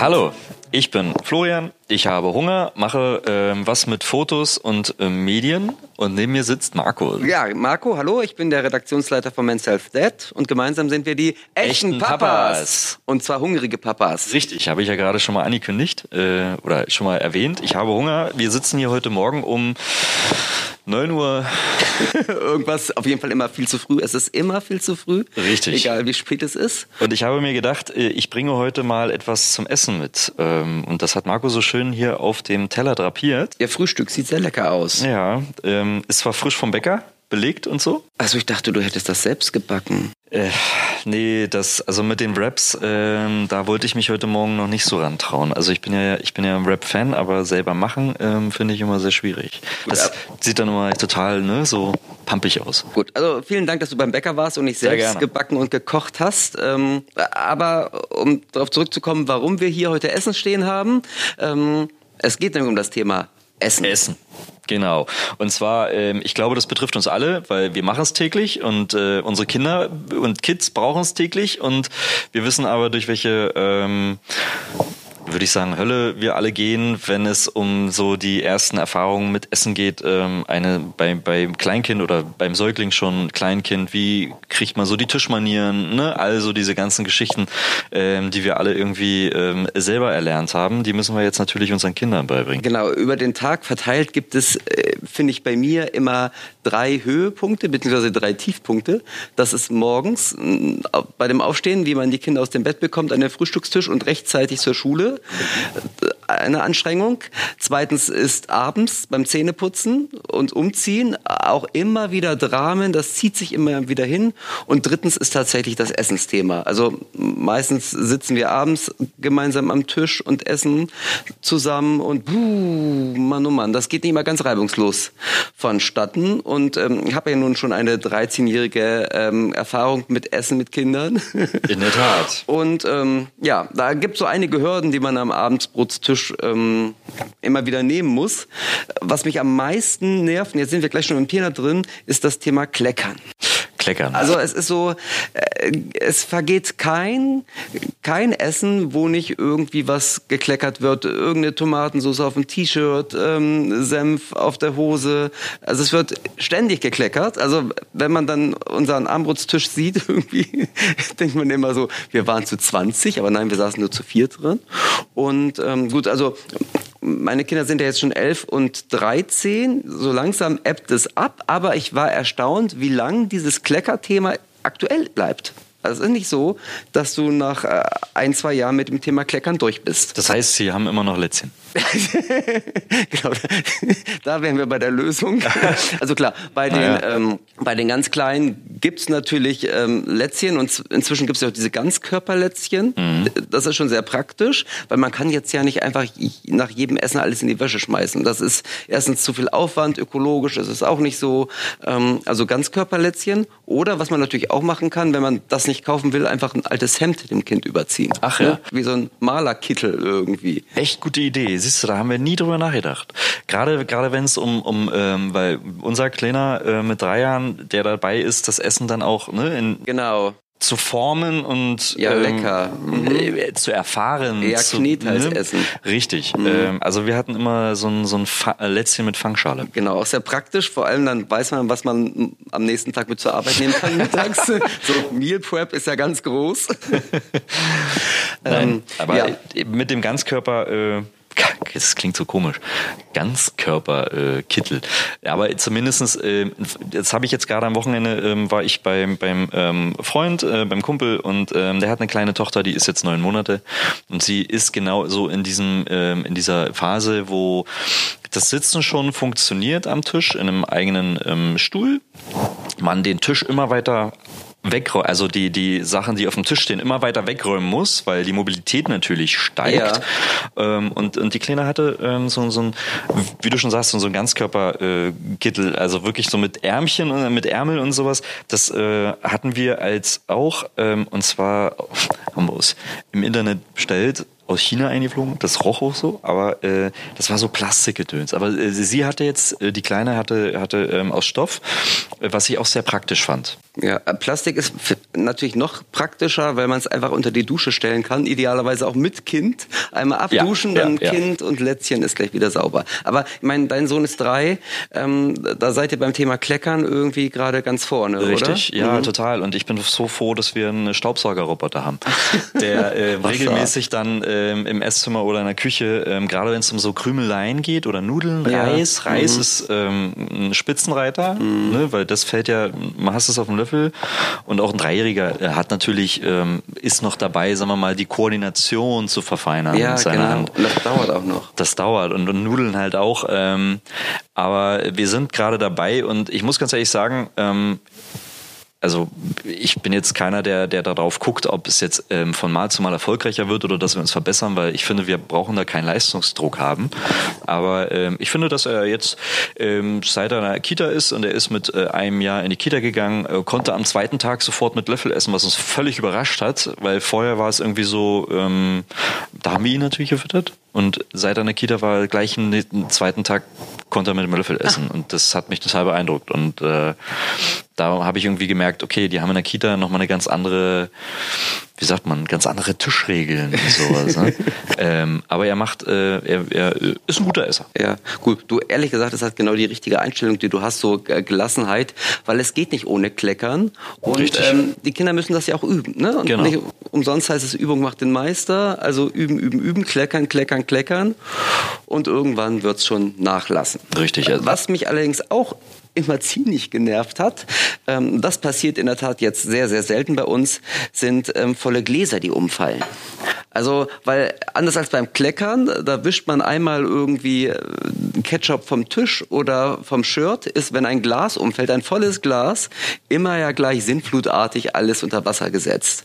Hallo, ich bin Florian, ich habe Hunger, mache ähm, was mit Fotos und ähm, Medien und neben mir sitzt Marco. Ja, Marco, hallo, ich bin der Redaktionsleiter von Men's Health Dead und gemeinsam sind wir die echten, Echten Papas. Papas. Und zwar hungrige Papas. Richtig, habe ich ja gerade schon mal angekündigt äh, oder schon mal erwähnt. Ich habe Hunger. Wir sitzen hier heute Morgen um 9 Uhr. Irgendwas, auf jeden Fall immer viel zu früh. Es ist immer viel zu früh. Richtig. Egal wie spät es ist. Und ich habe mir gedacht, äh, ich bringe heute mal etwas zum Essen mit. Ähm, Und das hat Marco so schön hier auf dem Teller drapiert. Ihr Frühstück sieht sehr lecker aus. Ja, ähm, ist zwar frisch vom Bäcker, belegt und so. Also ich dachte, du hättest das selbst gebacken. Äh, nee, das, also mit den Raps, ähm, da wollte ich mich heute Morgen noch nicht so rantrauen. Also ich bin ja, ich bin ja ein Rap-Fan, aber selber machen ähm, finde ich immer sehr schwierig. Das sieht dann immer total, ne, so pampig aus. Gut, also vielen Dank, dass du beim Bäcker warst und nicht selbst gebacken und gekocht hast. Ähm, aber um darauf zurückzukommen, warum wir hier heute Essen stehen haben, ähm, es geht nämlich um das Thema Essen. Essen. Genau. Und zwar, ähm, ich glaube, das betrifft uns alle, weil wir machen es täglich und äh, unsere Kinder und Kids brauchen es täglich und wir wissen aber, durch welche, ähm, würde ich sagen, Hölle wir alle gehen, wenn es um so die ersten Erfahrungen mit Essen geht. Ähm, eine bei, beim Kleinkind oder beim Säugling schon Kleinkind, wie kriegt man so die Tischmanieren, ne? Also diese ganzen Geschichten, ähm, die wir alle irgendwie ähm, selber erlernt haben, die müssen wir jetzt natürlich unseren Kindern beibringen. Genau, über den Tag verteilt gibt es, äh, finde ich, bei mir immer drei Höhepunkte beziehungsweise drei Tiefpunkte. Das ist morgens mh, bei dem Aufstehen, wie man die Kinder aus dem Bett bekommt, an den Frühstückstisch und rechtzeitig zur Schule. Eine Anstrengung. Zweitens ist abends beim Zähneputzen und Umziehen auch immer wieder Dramen. Das zieht sich immer wieder hin. Und drittens ist tatsächlich das Essensthema. Also meistens sitzen wir abends gemeinsam am Tisch und essen zusammen und buh, Mann, oh Mann, das geht nicht immer ganz reibungslos vonstatten. Und ähm, ich habe ja nun schon eine 13-jährige ähm, Erfahrung mit Essen mit Kindern. In der Tat. Und ähm, ja, da gibt es so einige Hürden, die man am Abendsbrotstisch ähm, immer wieder nehmen muss. Was mich am meisten nervt, jetzt sind wir gleich schon im Thema drin, ist das Thema Kleckern. Kleckern. Also es ist so, äh, es vergeht kein, kein Essen, wo nicht irgendwie was gekleckert wird. Irgendeine Tomatensauce auf dem T-Shirt, ähm, Senf auf der Hose. Also es wird ständig gekleckert. Also wenn man dann unseren Armbrutstisch sieht, irgendwie denkt man immer so, wir waren zu 20, aber nein, wir saßen nur zu vier drin. Und ähm, gut, also meine Kinder sind ja jetzt schon 11 und 13. So langsam ebbt es ab. Aber ich war erstaunt, wie lang dieses Kleckerthema aktuell bleibt. Also es ist nicht so, dass du nach äh, ein, zwei Jahren mit dem Thema Kleckern durch bist. Das heißt, Sie haben immer noch Lätzchen. genau, da wären wir bei der Lösung. Also klar, bei den, Naja. ähm, bei den ganz Kleinen gibt's natürlich ähm, Lätzchen und inzwischen gibt's ja auch diese Ganzkörperlätzchen. Das ist schon sehr praktisch, weil man kann jetzt ja nicht einfach nach jedem Essen alles in die Wäsche schmeißen. Das ist erstens zu viel Aufwand, ökologisch ist es auch nicht so. Ähm, also Ganzkörperlätzchen oder was man natürlich auch machen kann, wenn man das nicht kaufen will, einfach ein altes Hemd dem Kind überziehen. Ach ja. Wie so ein Malerkittel irgendwie. Echt gute Idee. Siehst du, da haben wir nie drüber nachgedacht. Gerade, gerade wenn es um, um ähm, weil unser Kleiner äh, mit drei Jahren, der dabei ist, das Essen dann auch ne, in, Genau. zu formen und Ja, lecker. äh, zu erfahren. Zu, Knet als Essen. Richtig. Ähm, also wir hatten immer so ein, so ein Fa äh, Lätzchen mit Fangschale. Genau, auch sehr praktisch. Vor allem dann weiß man, was man am nächsten Tag mit zur Arbeit nehmen kann mittags. so Meal Prep ist ja ganz groß. Nein, Ähm, aber ja. äh, mit dem Ganzkörper, äh, das klingt so komisch, Ganzkörperkittel. Äh, aber zumindestens, äh, das habe ich jetzt gerade am Wochenende, ähm, war ich beim, beim ähm, Freund, äh, beim Kumpel und ähm, der hat eine kleine Tochter, die ist jetzt neun Monate. Und sie ist genau so in diesem, ähm, in dieser Phase, wo das Sitzen schon funktioniert am Tisch in einem eigenen ähm, Stuhl, man den Tisch immer weiter wegräumen, also die, die Sachen, die auf dem Tisch stehen, immer weiter wegräumen muss, weil die Mobilität natürlich steigt. Ähm, und, und die Kleine hatte ähm, so, so ein, wie du schon sagst, so ein Ganzkörperkittel, äh, also wirklich so mit Ärmchen und mit Ärmel und sowas. Das äh, hatten wir als auch, ähm, und zwar haben wir es im Internet bestellt aus China eingeflogen. Das roch auch so, aber äh, das war so Plastikgedöns. Aber äh, sie hatte jetzt, äh, die Kleine hatte, hatte ähm, aus Stoff, äh, was ich auch sehr praktisch fand. Ja, äh, Plastik ist natürlich noch praktischer, weil man es einfach unter die Dusche stellen kann. Idealerweise auch mit Kind. Einmal abduschen, ja, dann ja, Kind und Lätzchen ist gleich wieder sauber. Aber ich meine, dein Sohn ist drei. Ähm, da seid ihr beim Thema Kleckern irgendwie gerade ganz vorne, Richtig, oder? ja, mhm. total. Und ich bin so froh, dass wir einen Staubsaugerroboter haben, der äh, regelmäßig dann ähm, im Esszimmer oder in der Küche, ähm, gerade wenn es um so Krümeleien geht oder Nudeln, Reis, Reis mhm. ist ähm, ein Spitzenreiter, mhm. ne, weil das fällt ja, man hast es auf dem Löffel und auch ein Dreijähriger hat natürlich, ähm, ist noch dabei, sagen wir mal, die Koordination zu verfeinern ja, genau. Hand. Und das dauert auch noch. Das dauert und, und Nudeln halt auch. Ähm, aber wir sind gerade dabei und ich muss ganz ehrlich sagen, ähm, also ich bin jetzt keiner, der, der darauf guckt, ob es jetzt ähm, von Mal zu Mal erfolgreicher wird oder dass wir uns verbessern, weil ich finde, wir brauchen da keinen Leistungsdruck haben. Aber ähm, ich finde, dass er jetzt ähm, seit er in der Kita ist und er ist mit äh, einem Jahr in die Kita gegangen, äh, konnte am zweiten Tag sofort mit Löffel essen, was uns völlig überrascht hat, weil vorher war es irgendwie so, ähm, da haben wir ihn natürlich gefüttert und seit er in der Kita war, gleich am zweiten Tag konnte er mit dem Löffel essen. Ach. Und das hat mich total beeindruckt. Und äh, da habe ich irgendwie gemerkt, okay, die haben in der Kita nochmal eine ganz andere, wie sagt man, ganz andere Tischregeln und sowas. ne? ähm, aber er macht, äh, er, er ist ein guter Esser. Ja, gut. Du, ehrlich gesagt, das hat genau die richtige Einstellung, die du hast, so äh, Gelassenheit, weil es geht nicht ohne Kleckern. Und ähm, die Kinder müssen das ja auch üben. Ne? Und genau. nicht umsonst heißt es, Übung macht den Meister. Also üben, üben, üben, kleckern, kleckern, kleckern. Und irgendwann wird es schon nachlassen. Richtig. Also Was mich allerdings auch immer ziemlich genervt hat, ähm, das passiert in der Tat jetzt sehr, sehr selten bei uns, sind ähm, volle Gläser, die umfallen. Also, weil anders als beim Kleckern, da wischt man einmal irgendwie äh, Ketchup vom Tisch oder vom Shirt, ist, wenn ein Glas umfällt, ein volles Glas, immer ja gleich sinnflutartig alles unter Wasser gesetzt.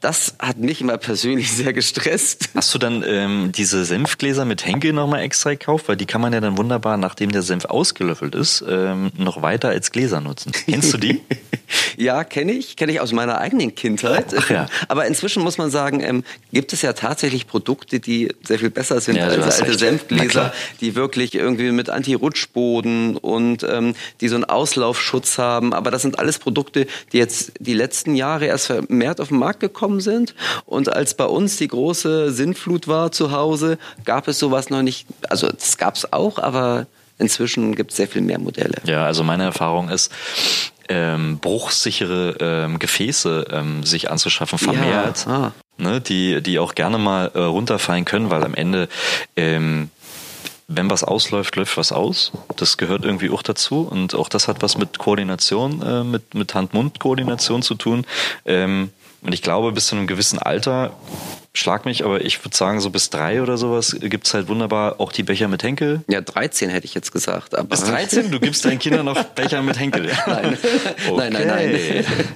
Das hat mich immer persönlich sehr gestresst. Hast du dann ähm, diese Senfgläser mit Henkel nochmal extra gekauft? Weil die kann man ja dann wunderbar, nachdem der Senf ausgelöffelt ist, ähm, noch weiter als Gläser nutzen. Kennst du die? ja, kenne ich. Kenne ich aus meiner eigenen Kindheit. Ach ja. Aber inzwischen muss man sagen, ähm, gibt es ja tatsächlich Produkte, die sehr viel besser sind ja, als alte. Senfgläser, die wirklich irgendwie mit Anti-Rutschboden und ähm, die so einen Auslaufschutz haben. Aber das sind alles Produkte, die jetzt die letzten Jahre erst vermehrt auf den Markt gekommen sind. Und als bei uns die große Sinnflut war zu Hause, gab es sowas noch nicht. Also das gab es auch, aber inzwischen gibt es sehr viel mehr Modelle. Ja, also meine Erfahrung ist, ähm, bruchsichere ähm, Gefäße ähm, sich anzuschaffen, vermehrt. Ja. Ah. Ne, die, die auch gerne mal äh, runterfallen können, weil am Ende ähm, wenn was ausläuft, läuft was aus. Das gehört irgendwie auch dazu. Und auch das hat was mit Koordination, äh, mit, mit Hand-Mund-Koordination zu tun. Ähm, und ich glaube, bis zu einem gewissen Alter, schlag mich, aber ich würde sagen, so bis drei oder sowas gibt es halt wunderbar auch die Becher mit Henkel. Ja, 13 hätte ich jetzt gesagt. Aber bis 13? Du gibst deinen Kindern noch Becher mit Henkel. Nein. Okay. nein, nein, nein.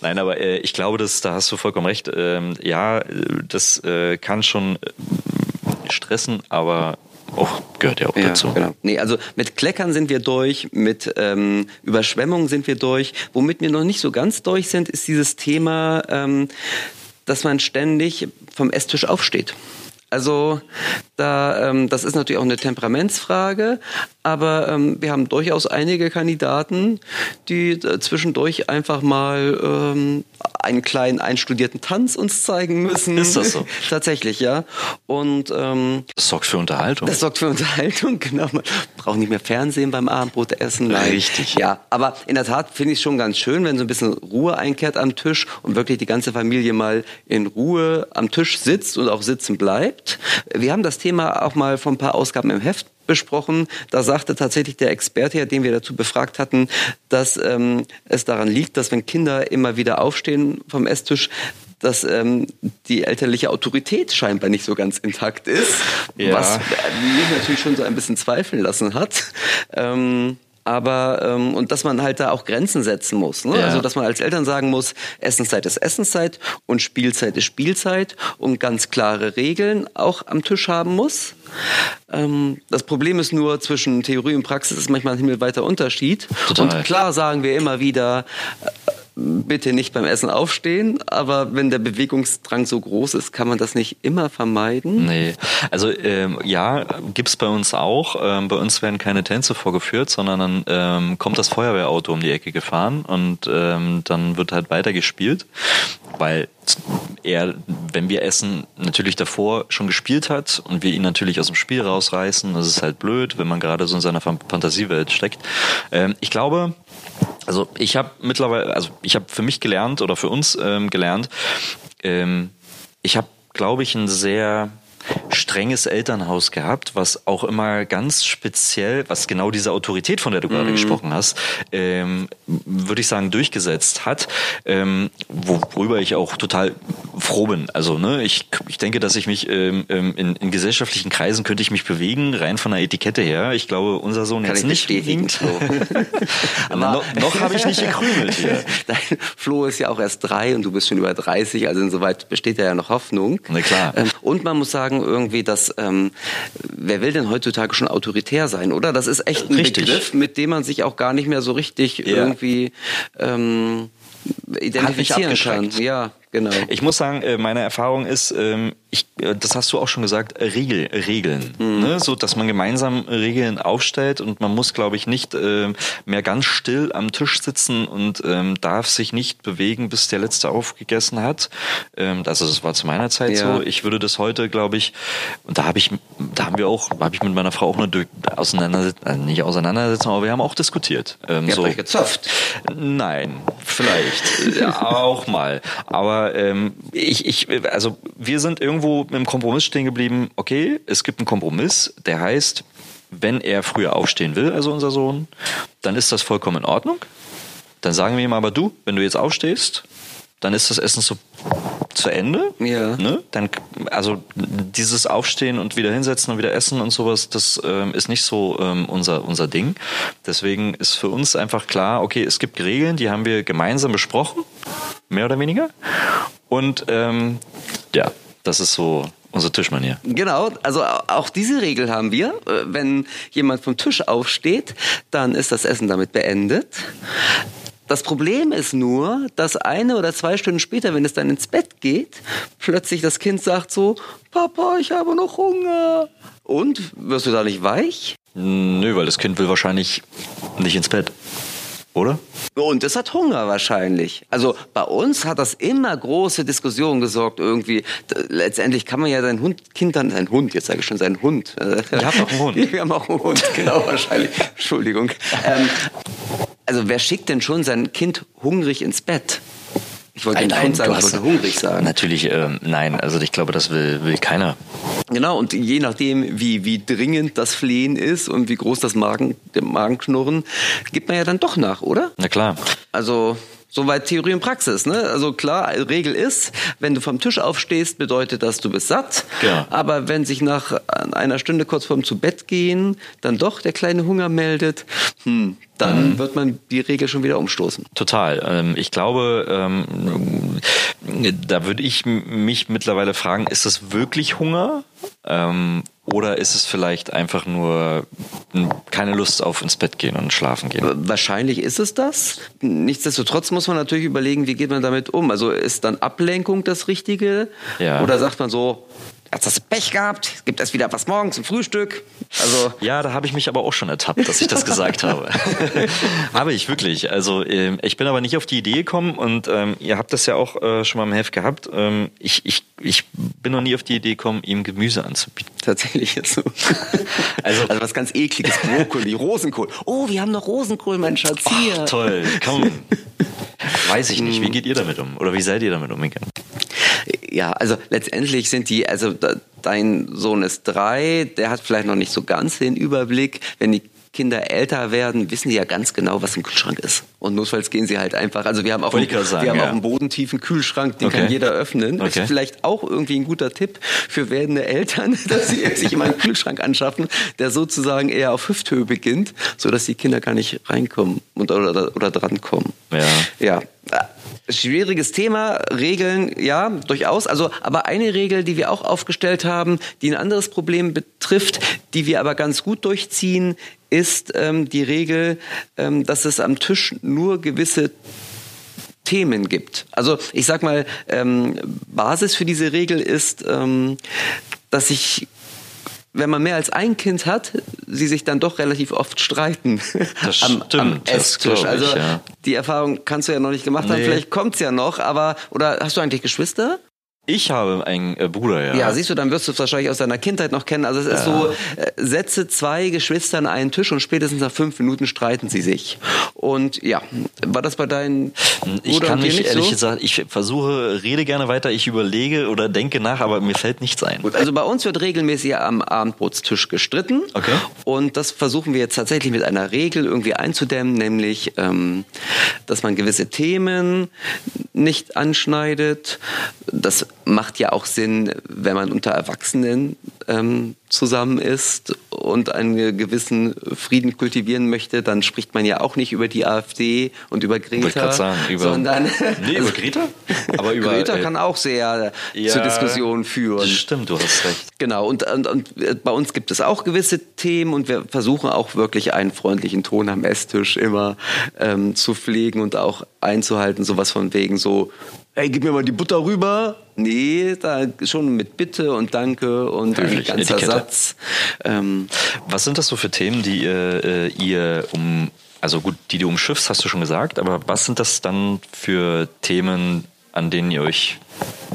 Nein, aber äh, ich glaube, dass, da hast du vollkommen recht. Ähm, ja, das äh, kann schon äh, stressen, aber auch gehört ja auch ja, dazu. Genau. Nee, also mit Kleckern sind wir durch, mit ähm, Überschwemmungen sind wir durch. Womit wir noch nicht so ganz durch sind, ist dieses Thema, ähm, dass man ständig vom Esstisch aufsteht. Also da, ähm, das ist natürlich auch eine Temperamentsfrage, aber ähm, wir haben durchaus einige Kandidaten, die äh, zwischendurch einfach mal ähm, einen kleinen einstudierten Tanz uns zeigen müssen. Ist das so? Tatsächlich, ja. Und ähm, das sorgt für Unterhaltung. Das sorgt für Unterhaltung, genau. Man braucht nicht mehr Fernsehen beim Abendbrotessen. Nein. Richtig. Ja, aber in der Tat finde ich es schon ganz schön, wenn so ein bisschen Ruhe einkehrt am Tisch und wirklich die ganze Familie mal in Ruhe am Tisch sitzt und auch sitzen bleibt. Wir haben das Thema auch mal vor ein paar Ausgaben im Heft besprochen. Da sagte tatsächlich der Experte, den wir dazu befragt hatten, dass ähm, es daran liegt, dass wenn Kinder immer wieder aufstehen vom Esstisch, dass ähm, die elterliche Autorität scheinbar nicht so ganz intakt ist, ja. was mich natürlich schon so ein bisschen zweifeln lassen hat. Ähm, aber ähm, und dass man halt da auch Grenzen setzen muss. Ne? Ja. Also dass man als Eltern sagen muss, Essenszeit ist Essenszeit und Spielzeit ist Spielzeit und ganz klare Regeln auch am Tisch haben muss. Ähm, das Problem ist nur, zwischen Theorie und Praxis ist manchmal ein himmelweiter Unterschied. Total. Und klar sagen wir immer wieder, bitte nicht beim Essen aufstehen, aber wenn der Bewegungsdrang so groß ist, kann man das nicht immer vermeiden? Nee, also ähm, ja, gibt's bei uns auch. Ähm, bei uns werden keine Tänze vorgeführt, sondern dann ähm, kommt das Feuerwehrauto um die Ecke gefahren und ähm, dann wird halt weitergespielt, weil er, wenn wir essen, natürlich davor schon gespielt hat und wir ihn natürlich aus dem Spiel rausreißen. Das ist halt blöd, wenn man gerade so in seiner Fantasiewelt steckt. Ähm, ich glaube, also ich habe mittlerweile, also ich habe für mich gelernt oder für uns ähm, gelernt, ähm, ich habe, glaube ich, ein sehr strenges Elternhaus gehabt, was auch immer ganz speziell, was genau diese Autorität, von der du gerade mhm. gesprochen hast, ähm, würde ich sagen, durchgesetzt hat, ähm, worüber ich auch total froh bin. Also ne, ich, ich denke, dass ich mich ähm, ähm in, in gesellschaftlichen Kreisen könnte ich mich bewegen, rein von der Etikette her. Ich glaube, unser Sohn Kann jetzt nicht unbedingt. noch noch habe ich nicht gekrümelt hier. Dein Flo ist ja auch erst drei und du bist schon über 30, also insoweit besteht ja noch Hoffnung. Na klar. Ähm, und man muss sagen, irgendwie, dass ähm, wer will denn heutzutage schon autoritär sein, oder? Das ist echt ein richtig. Begriff, mit dem man sich auch gar nicht mehr so richtig ja. irgendwie ähm, identifizieren kann. Ja, Genau. Ich muss sagen, äh, meine Erfahrung ist, ähm, ich, äh, das hast du auch schon gesagt, Regel, Regeln. Mhm. Ne? So, dass man gemeinsam Regeln aufstellt und man muss, glaube ich, nicht ähm, mehr ganz still am Tisch sitzen und ähm, darf sich nicht bewegen, bis der Letzte aufgegessen hat. Also das war zu meiner Zeit ja. so. Ich würde das heute, glaube ich, und da habe ich, da haben wir auch, habe ich mit meiner Frau auch eine Auseinandersetzung, also nicht Auseinandersetzung, aber wir haben auch diskutiert. Ähm, Ihr so. habt euch gezopft? Nein, vielleicht. ja, auch mal. Aber ähm, ich, ich, also wir sind irgendwo im Kompromiss stehen geblieben. Okay, es gibt einen Kompromiss, der heißt, wenn er früher aufstehen will, also unser Sohn, dann ist das vollkommen in Ordnung. Dann sagen wir ihm aber du, wenn du jetzt aufstehst, dann ist das Essen so zu Ende. Ja. Ne? Dann, also dieses Aufstehen und wieder hinsetzen und wieder essen und sowas, das ähm, ist nicht so ähm, unser, unser Ding. Deswegen ist für uns einfach klar, okay, es gibt Regeln, die haben wir gemeinsam besprochen, mehr oder weniger. Und ähm, ja, das ist so unsere Tischmanier. Genau, also auch diese Regel haben wir. Äh, wenn jemand vom Tisch aufsteht, dann ist das Essen damit beendet. Das Problem ist nur, dass eine oder zwei Stunden später, wenn es dann ins Bett geht, plötzlich das Kind sagt so, Papa, ich habe noch Hunger. Und wirst du da nicht weich? Nö, weil das Kind will wahrscheinlich nicht ins Bett. Oder? Und es hat Hunger wahrscheinlich. Also bei uns hat das immer große Diskussionen gesorgt irgendwie. Letztendlich kann man ja sein Hund, Kind dann, sein Hund, jetzt sage ich schon, sein Hund. Wir haben auch einen Hund. Wir haben auch einen Hund, genau wahrscheinlich. Entschuldigung. Ähm, also wer schickt denn schon sein Kind hungrig ins Bett? Ich wollte nein, Hund sagen, ich wollte hungrig sagen. Natürlich, ähm, nein, also ich glaube, das will, will keiner. Genau, und je nachdem, wie, wie dringend das Flehen ist und wie groß das Magen, Magenknurren, gibt man ja dann doch nach, oder? Na klar. Also Soweit Theorie und Praxis. Ne? Also klar, Regel ist, wenn du vom Tisch aufstehst, bedeutet das, du bist satt. Ja. Aber wenn sich nach einer Stunde kurz vorm zu Bett gehen dann doch der kleine Hunger meldet, hm, dann mhm. wird man die Regel schon wieder umstoßen. Total. Ähm, ich glaube, ähm, da würde ich mich mittlerweile fragen, ist es wirklich Hunger? Oder ist es vielleicht einfach nur keine Lust auf ins Bett gehen und schlafen gehen? Wahrscheinlich ist es das. Nichtsdestotrotz muss man natürlich überlegen, wie geht man damit um? Also ist dann Ablenkung das Richtige? Ja. Oder sagt man so, Jetzt hast du Pech gehabt, gibt es wieder was morgens zum Frühstück. Also ja, da habe ich mich aber auch schon ertappt, dass ich das gesagt habe. habe ich wirklich. Also ähm, ich bin aber nicht auf die Idee gekommen und ähm, ihr habt das ja auch äh, schon mal im Heft gehabt. Ähm, ich, ich, ich bin noch nie auf die Idee gekommen, ihm Gemüse anzubieten. Tatsächlich ist so. also, also was ganz ekliges, Brokkoli, Rosenkohl. Oh, wir haben noch Rosenkohl, mein Schatz hier. Oh, toll, komm. Weiß ich nicht. Wie geht ihr damit um? Oder wie seid ihr damit umgegangen? Ja, also letztendlich sind die, also dein Sohn ist drei, der hat vielleicht noch nicht so ganz den Überblick. Wenn die Kinder älter werden, wissen die ja ganz genau, was im Kühlschrank ist. Und notfalls gehen sie halt einfach. Also wir haben auch, einen, sagen, wir haben ja. auch einen bodentiefen Kühlschrank, den okay. kann jeder öffnen. Okay. Ist vielleicht auch irgendwie ein guter Tipp für werdende Eltern, dass sie sich immer einen Kühlschrank anschaffen, der sozusagen eher auf Hüfthöhe beginnt, sodass die Kinder gar nicht reinkommen und, oder, oder drankommen. Ja. Ja. Schwieriges Thema, Regeln, ja, durchaus. Also, aber eine Regel, die wir auch aufgestellt haben, die ein anderes Problem betrifft, die wir aber ganz gut durchziehen, ist ähm, die Regel, ähm, dass es am Tisch nur gewisse Themen gibt. Also ich sag mal, ähm, Basis für diese Regel ist, ähm, dass ich wenn man mehr als ein Kind hat, sie sich dann doch relativ oft streiten Das am, stimmt, am das Esstisch. ich, also ja. die Erfahrung kannst du ja noch nicht gemacht haben, Nee. vielleicht kommt's ja noch, aber oder hast du eigentlich Geschwister? Ich habe einen äh, Bruder, ja. Ja, siehst du, dann wirst du es wahrscheinlich aus deiner Kindheit noch kennen. Also es ist so, äh, setze zwei Geschwister an einen Tisch und spätestens nach fünf Minuten streiten sie sich. Und ja, war das bei deinen Ich Bruder kann mich nicht ehrlich so? gesagt, ich versuche, rede gerne weiter, ich überlege oder denke nach, aber mir fällt nichts ein. Gut, also bei uns wird regelmäßig am Abendbrotstisch gestritten. Okay. Und das versuchen wir jetzt tatsächlich mit einer Regel irgendwie einzudämmen, nämlich, ähm, dass man gewisse Themen nicht anschneidet. Das macht ja auch Sinn, wenn man unter Erwachsenen ähm, zusammen ist und einen gewissen Frieden kultivieren möchte, dann spricht man ja auch nicht über die AfD und über Greta, grad sagen, über- sondern Nee, über Greta? Aber über Greta äh, kann auch sehr ja, zur Diskussion führen. Stimmt, du hast recht. Genau, und, und, und bei uns gibt es auch gewisse Themen und wir versuchen auch wirklich einen freundlichen Ton am Esstisch immer ähm, zu pflegen und auch einzuhalten, sowas von wegen so, hey, gib mir mal die Butter rüber. Nee, da schon mit Bitte und Danke und ein ganzer Etikette. Satz. Ähm, Was sind das so für Themen, die ihr, äh, ihr um, also gut, die du umschiffst, hast du schon gesagt, aber was sind das dann für Themen, an denen ihr euch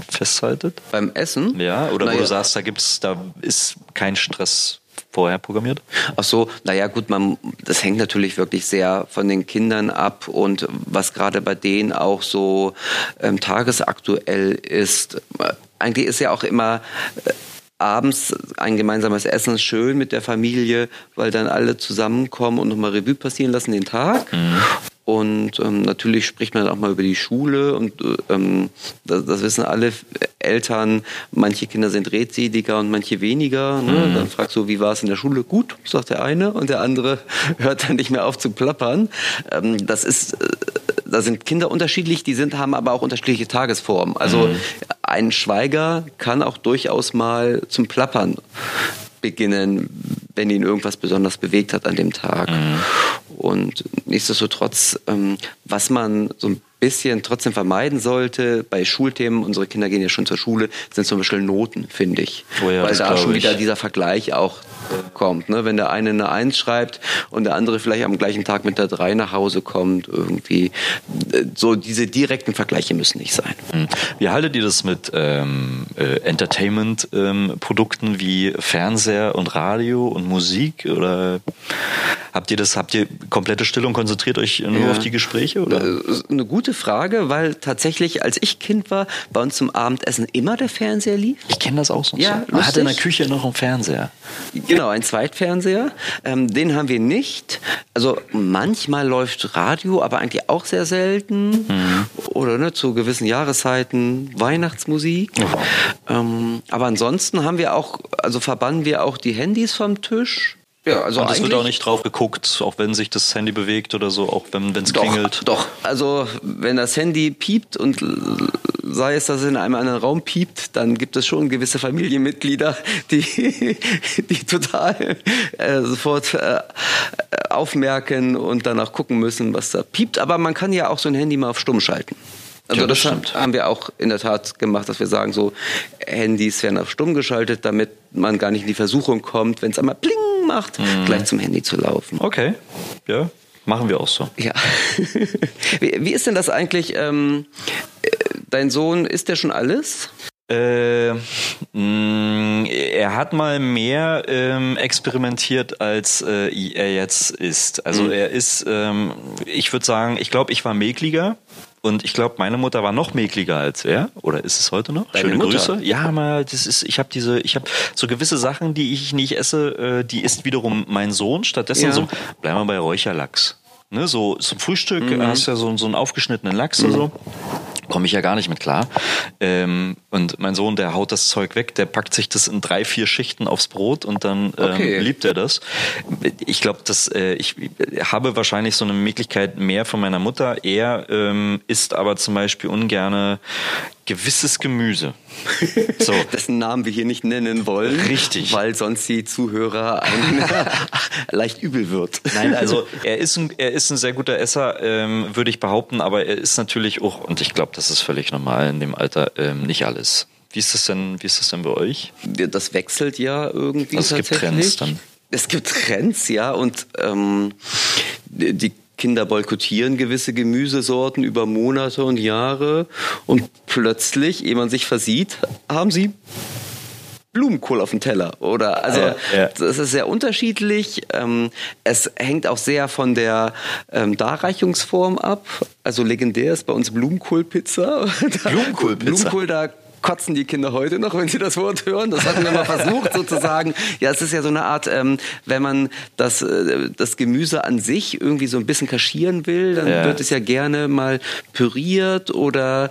festhaltet? beim Essen? Ja, oder wo Naja. du sagst, da gibt's, da ist kein Stress vorher programmiert? Ach so, naja gut, man, das hängt natürlich wirklich sehr von den Kindern ab und was gerade bei denen auch so ähm, tagesaktuell ist. Eigentlich ist ja auch immer äh, abends ein gemeinsames Essen schön mit der Familie, weil dann alle zusammenkommen und nochmal Revue passieren lassen den Tag. Und ähm, natürlich spricht man auch mal über die Schule und ähm, das, das wissen alle Eltern. Manche Kinder sind redseliger und manche weniger. Ne? Dann fragst du, wie war es in der Schule? Gut, sagt der eine und der andere hört dann nicht mehr auf zu plappern. Ähm, das ist, äh, da sind Kinder unterschiedlich, die sind haben aber auch unterschiedliche Tagesformen. Also ein Schweiger kann auch durchaus mal zum Plappern beginnen, wenn ihn irgendwas besonders bewegt hat an dem Tag. Und nichtsdestotrotz, ähm, was man so ein bisschen trotzdem vermeiden sollte bei Schulthemen, unsere Kinder gehen ja schon zur Schule, sind zum Beispiel Noten, finde ich. Oh ja, Weil da schon ich. wieder dieser Vergleich auch kommt. Ne? Wenn der eine eine Eins schreibt und der andere vielleicht am gleichen Tag mit der Drei nach Hause kommt, irgendwie. äh, So diese direkten Vergleiche müssen nicht sein. Hm. Wie haltet ihr das mit ähm, äh, Entertainment-Produkten wie Fernseher und Radio und Musik? Oder habt ihr das, habt ihr komplette Stille und konzentriert euch nur Ja. auf die Gespräche? Oder? Äh, Eine gute Frage, weil tatsächlich, als ich Kind war, bei uns zum Abendessen immer der Fernseher lief. Ich kenne das auch sonst. Ja, so. Man hat in der. Küche noch einen Fernseher. Genau, ein Zweitfernseher. Ähm, den haben wir nicht. Also manchmal läuft Radio, aber eigentlich auch sehr selten. Oder ne, zu gewissen Jahreszeiten Weihnachtsmusik. Ähm, aber ansonsten haben wir auch, also verbannen wir auch die Handys vom Tisch. Ja, also und es wird auch nicht drauf geguckt, auch wenn sich das Handy bewegt oder so, auch wenn es klingelt. doch. Also wenn das Handy piept und sei es, dass es in einem anderen Raum piept, dann gibt es schon gewisse Familienmitglieder, die, die total äh, sofort äh, aufmerken und danach gucken müssen, was da piept. Aber man kann ja auch so ein Handy mal auf Stumm schalten. Also Ja, das das, stimmt. haben wir auch in der Tat gemacht, dass wir sagen, so Handys werden auf Stumm geschaltet, damit man gar nicht in die Versuchung kommt, wenn es einmal Pling macht, Mhm. gleich zum Handy zu laufen. Okay, ja, machen wir auch so. Ja. wie, wie ist denn das eigentlich? Ähm, äh, dein Sohn, ist der schon alles? Äh, mh, er hat mal mehr ähm, experimentiert, als äh, er jetzt ist. Also Mhm. er ist, ähm, ich würde sagen, ich glaube, ich war Mäkliger. Und ich glaube, meine Mutter war noch mäkliger als er. Oder ist es heute noch? Deine Schöne Mutter? Grüße. Ja, mal, das ist, ich habe diese, ich habe so gewisse Sachen, die ich nicht esse, äh, die isst wiederum mein Sohn. Stattdessen Ja. so, bleiben wir bei Räucherlachs. Ne, so zum Frühstück Mhm. hast du ja so, so einen aufgeschnittenen Lachs und so. Komme ich ja gar nicht mit klar. Ähm, und mein Sohn, der haut das Zeug weg, der packt sich das in drei, vier Schichten aufs Brot und dann ähm, Okay. liebt er das. Ich glaube, dass äh, ich habe wahrscheinlich so eine Möglichkeit mehr von meiner Mutter. Er ähm, isst aber zum Beispiel ungerne gewisses Gemüse. So. Dessen Namen wir hier nicht nennen wollen. Richtig. Weil sonst die Zuhörer einen leicht übel wird. Nein, also er ist ein, er ist ein sehr guter Esser, ähm, würde ich behaupten, aber er ist natürlich auch, und ich glaube, das ist völlig normal in dem Alter, ähm, nicht alles. Wie ist das denn, wie ist das denn bei euch? Das wechselt ja irgendwie. Also es gibt Trends dann. Es gibt Trends, ja, und ähm, die Kinder boykottieren gewisse Gemüsesorten über Monate und Jahre und plötzlich, ehe man sich versieht, haben sie Blumenkohl auf dem Teller oder also ja, ja. das ist sehr unterschiedlich. Ähm, es hängt auch sehr von der ähm, Darreichungsform ab. Also legendär ist bei uns Blumenkohlpizza. Blumenkohlpizza. Blumenkohl da kotzen die Kinder heute noch, wenn sie das Wort hören. Das hatten wir mal versucht sozusagen. Ja, es ist ja so eine Art, ähm, wenn man das, äh, das Gemüse an sich irgendwie so ein bisschen kaschieren will, dann ja. wird es ja gerne mal püriert oder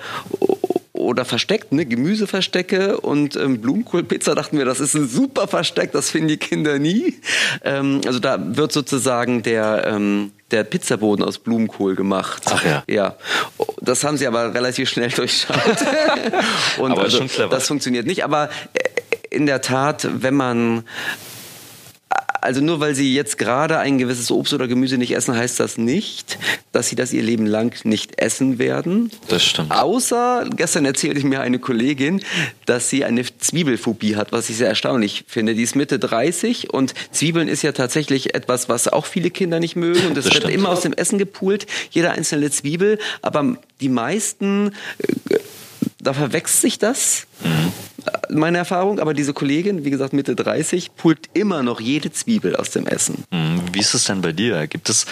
oder versteckt, ne? Gemüseverstecke und ähm, Blumenkohlpizza dachten wir, das ist ein super Versteck, das finden die Kinder nie. Ähm, also da wird sozusagen der ähm, der Pizzaboden aus Blumenkohl gemacht. Ach ja. Ja. Das haben sie aber relativ schnell durchschaut. Und aber also, schon clever. das funktioniert nicht. Aber äh, in der Tat, wenn man also nur weil sie jetzt gerade ein gewisses Obst oder Gemüse nicht essen, heißt das nicht, dass sie das ihr Leben lang nicht essen werden. Das stimmt. Außer, gestern erzählte ich mir eine Kollegin, dass sie eine Zwiebelphobie hat, was ich sehr erstaunlich finde. Die ist Mitte 30 und Zwiebeln ist ja tatsächlich etwas, was auch viele Kinder nicht mögen und das, das wird stimmt. immer aus dem Essen gepult, jeder einzelne Zwiebel, aber die meisten, äh, da verwechselt sich das. Mhm meine Erfahrung, aber diese Kollegin, wie gesagt Mitte 30, pult immer noch jede Zwiebel aus dem Essen. Hm, wie ist es denn bei dir? Gibt es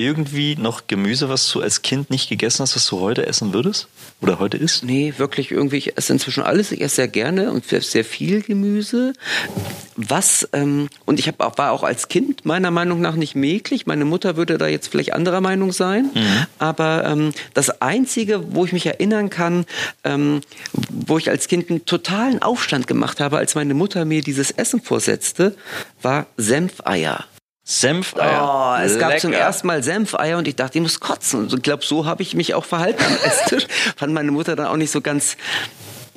irgendwie noch Gemüse, was du als Kind nicht gegessen hast, was du heute essen würdest? Oder heute isst? Nee, wirklich irgendwie. Ich esse inzwischen alles. Ich esse sehr gerne und sehr viel Gemüse. Was, ähm, und ich hab auch, war auch als Kind meiner Meinung nach nicht mäglich. Meine Mutter würde da jetzt vielleicht anderer Meinung sein. Mhm. Aber ähm, das Einzige, wo ich mich erinnern kann, ähm, wo ich als Kind einen totalen Aufstand gemacht habe, als meine Mutter mir dieses Essen vorsetzte, war Senfeier. Senfeier. Oh, es Lecker. gab zum ersten Mal Senfeier und ich dachte, ich muss kotzen. Und ich glaube, so habe ich mich auch verhalten am Esstisch. Fand meine Mutter dann auch nicht so ganz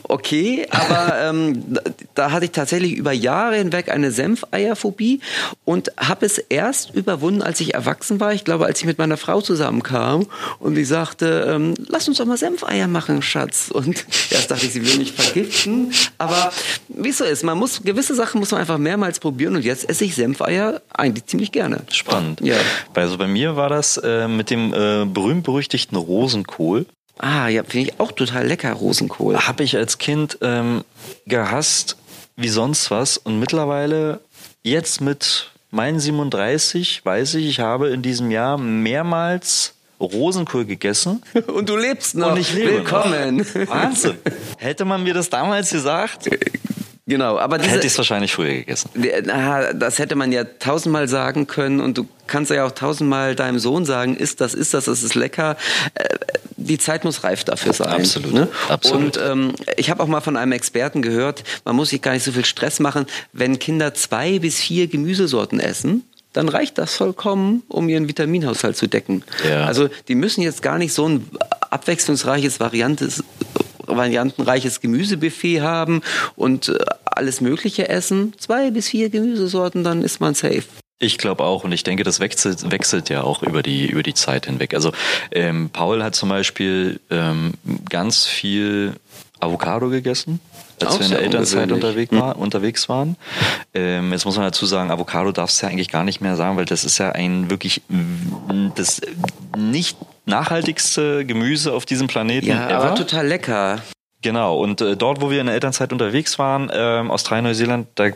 okay, aber ähm, da hatte ich tatsächlich über Jahre hinweg eine Senfeierphobie und habe es erst überwunden, als ich erwachsen war. Ich glaube, als ich mit meiner Frau zusammenkam und die sagte, ähm, lass uns doch mal Senfeier machen, Schatz. Und erst dachte ich, sie will mich vergiften. Aber wie es so ist, man muss gewisse Sachen muss man einfach mehrmals probieren und jetzt esse ich Senfeier eigentlich ziemlich gerne. Spannend. Ja. Also bei mir war das äh, mit dem äh, berühmt-berüchtigten Rosenkohl. Ah, ja, finde ich auch total lecker, Rosenkohl. Habe ich als Kind ähm, gehasst wie sonst was und mittlerweile jetzt mit meinen 37 weiß ich, ich habe in diesem Jahr mehrmals Rosenkohl gegessen. Und du lebst noch. Und ich lebe Willkommen. Noch. Wahnsinn. Hätte man mir das damals gesagt, Genau, aber diese, hätte ich es wahrscheinlich früher gegessen. Das hätte man ja tausendmal sagen können und du kannst ja auch tausendmal deinem Sohn sagen, ist das, ist das, das ist lecker. Äh, die Zeit muss reif dafür sein. Absolut. Ne? Absolut. Und ähm, ich habe auch mal von einem Experten gehört, man muss sich gar nicht so viel Stress machen, wenn Kinder zwei bis vier Gemüsesorten essen dann reicht das vollkommen, um ihren Vitaminhaushalt zu decken. Ja. Also die müssen jetzt gar nicht so ein abwechslungsreiches Variantes variantenreiches Gemüsebuffet haben und äh, alles Mögliche essen. Zwei bis vier Gemüsesorten, dann ist man safe. Ich glaube auch und ich denke, das wechselt, wechselt ja auch über die, über die Zeit hinweg. Also ähm, Paul hat zum Beispiel ähm, ganz viel Avocado gegessen, als auch wir in der Elternzeit unterwegs, war, unterwegs waren. Ähm, jetzt muss man dazu sagen, Avocado darfst du ja eigentlich gar nicht mehr sagen, weil das ist ja ein wirklich das nicht nachhaltigste Gemüse auf diesem Planeten. Ja, ever. aber total lecker. Genau, und äh, dort, wo wir in der Elternzeit unterwegs waren, ähm, Australien, Neuseeland, da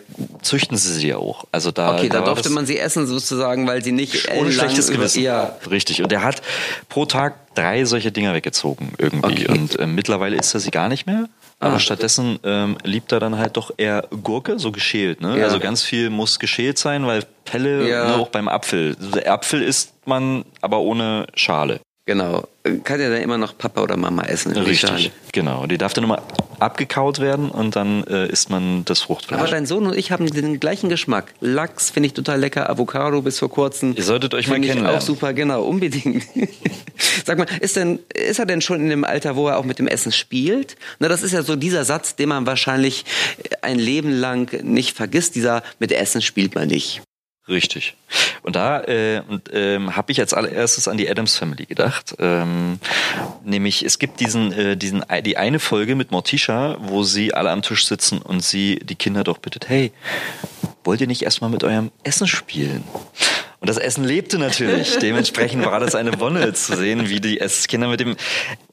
züchten sie sie ja auch. Also da, okay, da, da durfte man sie essen sozusagen, weil sie nicht ohne schlechtes Gewissen. Ja. Richtig. Und er hat pro Tag drei solche Dinger weggezogen irgendwie. Okay. Und äh, mittlerweile isst er sie gar nicht mehr. Aber ah. stattdessen ähm, liebt er dann halt doch eher Gurke, so geschält. Ne? Ja. Also ganz viel muss geschält sein, weil Pelle, ja. ne, auch beim Apfel. Also der Apfel isst man aber ohne Schale. Genau. Kann ja dann immer noch Papa oder Mama essen. Richtig, genau. Die darf dann immer abgekaut werden und dann äh, isst man das Aber Fruchtfleisch. dein Sohn und ich haben den gleichen Geschmack. Lachs finde ich total lecker, Avocado bis vor kurzem. Ihr solltet euch mal kennenlernen. auch super, genau, unbedingt. Sag mal, ist, denn, ist er denn schon in dem Alter, wo er auch mit dem Essen spielt? Na, das ist ja so dieser Satz, den man wahrscheinlich ein Leben lang nicht vergisst. Dieser mit Essen spielt man nicht. Richtig. Und da äh, ähm, habe ich als allererstes an die Adams Family gedacht. Ähm, nämlich es gibt diesen, äh, diesen die eine Folge mit Morticia, wo sie alle am Tisch sitzen und sie die Kinder doch bittet, hey, wollt ihr nicht erstmal mit eurem Essen spielen? Und das Essen lebte natürlich. Dementsprechend war das eine Wonne zu sehen, wie die Kinder mit dem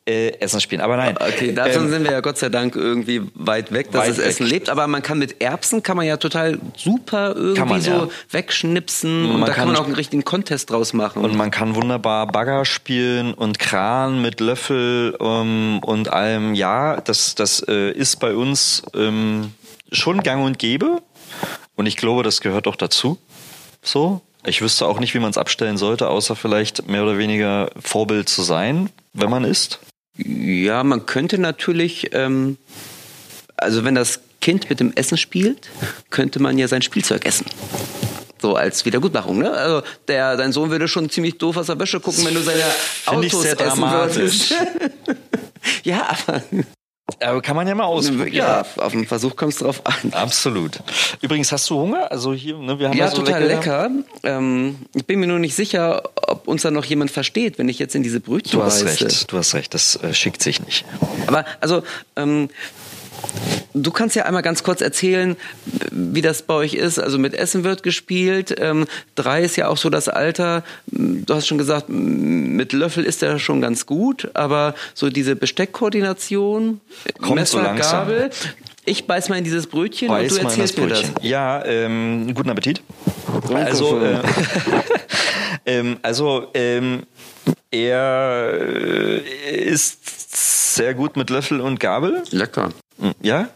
äh, Essen spielen. Aber nein. Okay, davon ähm, sind wir ja Gott sei Dank irgendwie weit weg, dass weit das Essen weg. lebt. Aber man kann mit Erbsen kann man ja total super irgendwie man, so ja. wegschnipsen und, man da kann man auch einen richtigen Contest draus machen. Und man kann wunderbar Bagger spielen und Kran mit Löffel ähm, und allem. Ja, das, das äh, ist bei uns ähm, schon gang und gäbe. Und ich glaube, das gehört auch dazu. So. Ich wüsste auch nicht, wie man es abstellen sollte, außer vielleicht mehr oder weniger Vorbild zu sein, wenn man isst. Ja, man könnte natürlich, ähm, also wenn das Kind mit dem Essen spielt, könnte man ja sein Spielzeug essen. So als Wiedergutmachung, ne? Also der, dein Sohn würde schon ziemlich doof aus der Wäsche gucken, wenn du seine Finde ich Autos sehr essen dramatisch. würdest. ja, aber Aber kann man ja mal ausprobieren. ja, auf den Versuch kommt es drauf an. Absolut. Übrigens, hast du Hunger? Also hier, ne, wir haben Ja, so total lecker. Ähm, ich bin mir nur nicht sicher, ob uns da noch jemand versteht, wenn ich jetzt in diese Brötchen Du hast beiße. recht, du hast recht, das äh, schickt sich nicht. Aber also, ähm, du kannst ja einmal ganz kurz erzählen, wie das bei euch ist. Also mit Essen wird gespielt. Ähm, drei ist ja auch so das Alter. Du hast schon gesagt, mit Löffel ist er schon ganz gut, aber so diese Besteckkoordination, Kommt Messer, so langsam. Gabel. Ich beiß mal in dieses Brötchen Beiß und du mal in das erzählst mir das. Ja, ähm, guten Appetit. Danke Also, äh, ähm, also ähm, er äh, ist sehr gut mit Löffel und Gabel. Lecker. Ja,